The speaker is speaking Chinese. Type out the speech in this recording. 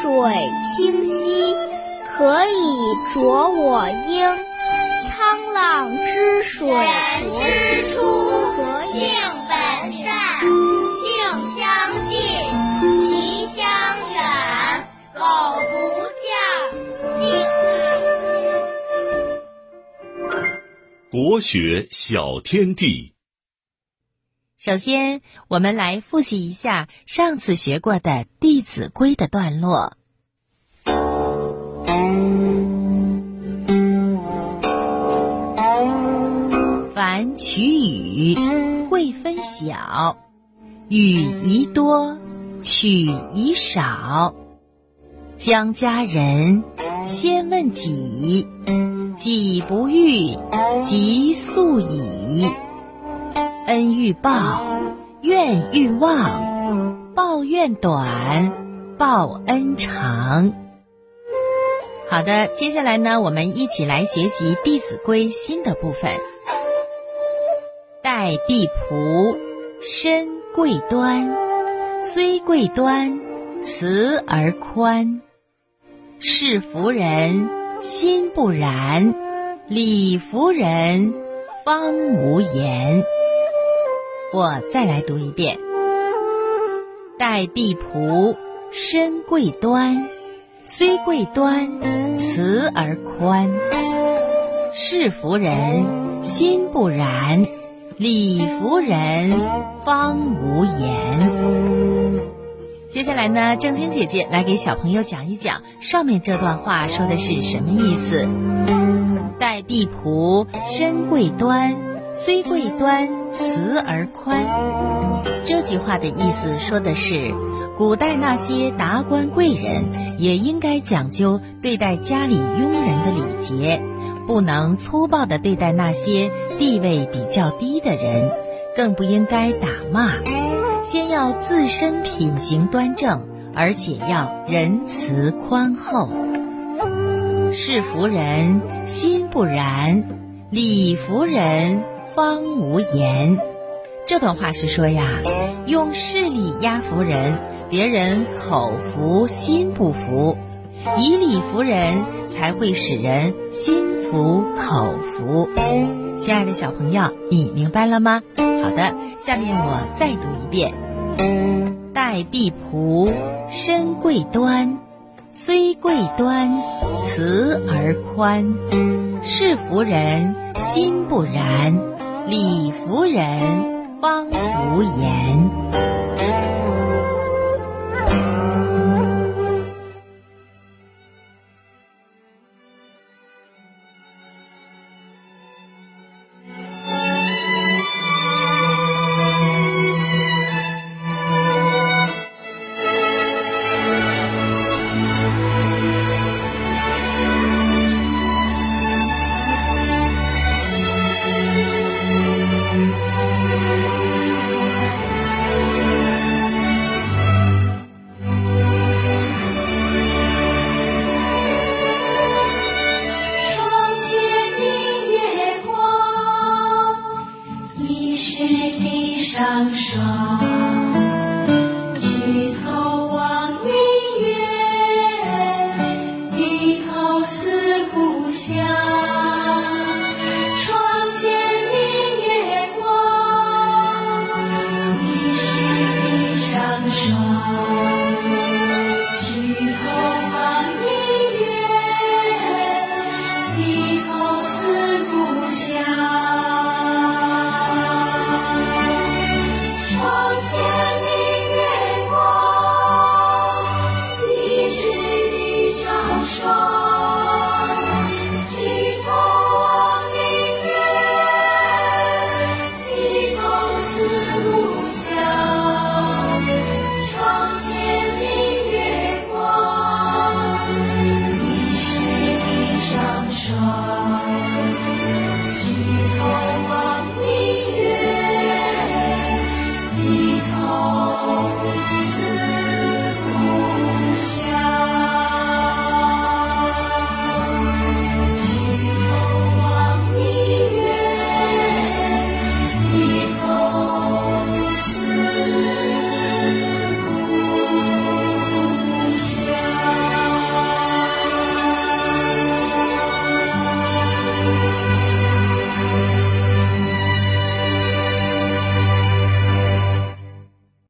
水清兮可以濯我缨。沧浪之水人之初性本善性相近习相远苟不教性乃迁国学小天地首先，我们来复习一下上次学过的《弟子规》的段落。凡取与，会分晓；与宜多，取宜少。将家人，先问己，己不欲，即速已。恩欲报，怨欲忘，报怨短，报恩长。好的，接下来呢，我们一起来学习《弟子规》新的部分。待婢仆，身贵端，虽贵端，慈而宽。是福人，心不然；礼服人，方无言。我再来读一遍：待婢仆，身贵端，虽贵端，慈而宽。事服人，心不然；礼服人，方无言。接下来呢，正晶姐姐来给小朋友讲一讲上面这段话说的是什么意思。待婢仆，身贵端，虽贵端，慈而宽。这句话的意思说的是，古代那些达官贵人也应该讲究对待家里佣人的礼节，不能粗暴地对待那些地位比较低的人，更不应该打骂。先要自身品行端正，而且要仁慈宽厚。是服人，心不然；礼服人，方无言。这段话是说呀，用势力压服人，别人口服心不服；以理服人，才会使人心服口服。亲爱的小朋友，你明白了吗？好的，下面我再读一遍：待婢仆，身贵端，虽贵端，慈而宽。事服人，心不然；礼服人，方无言。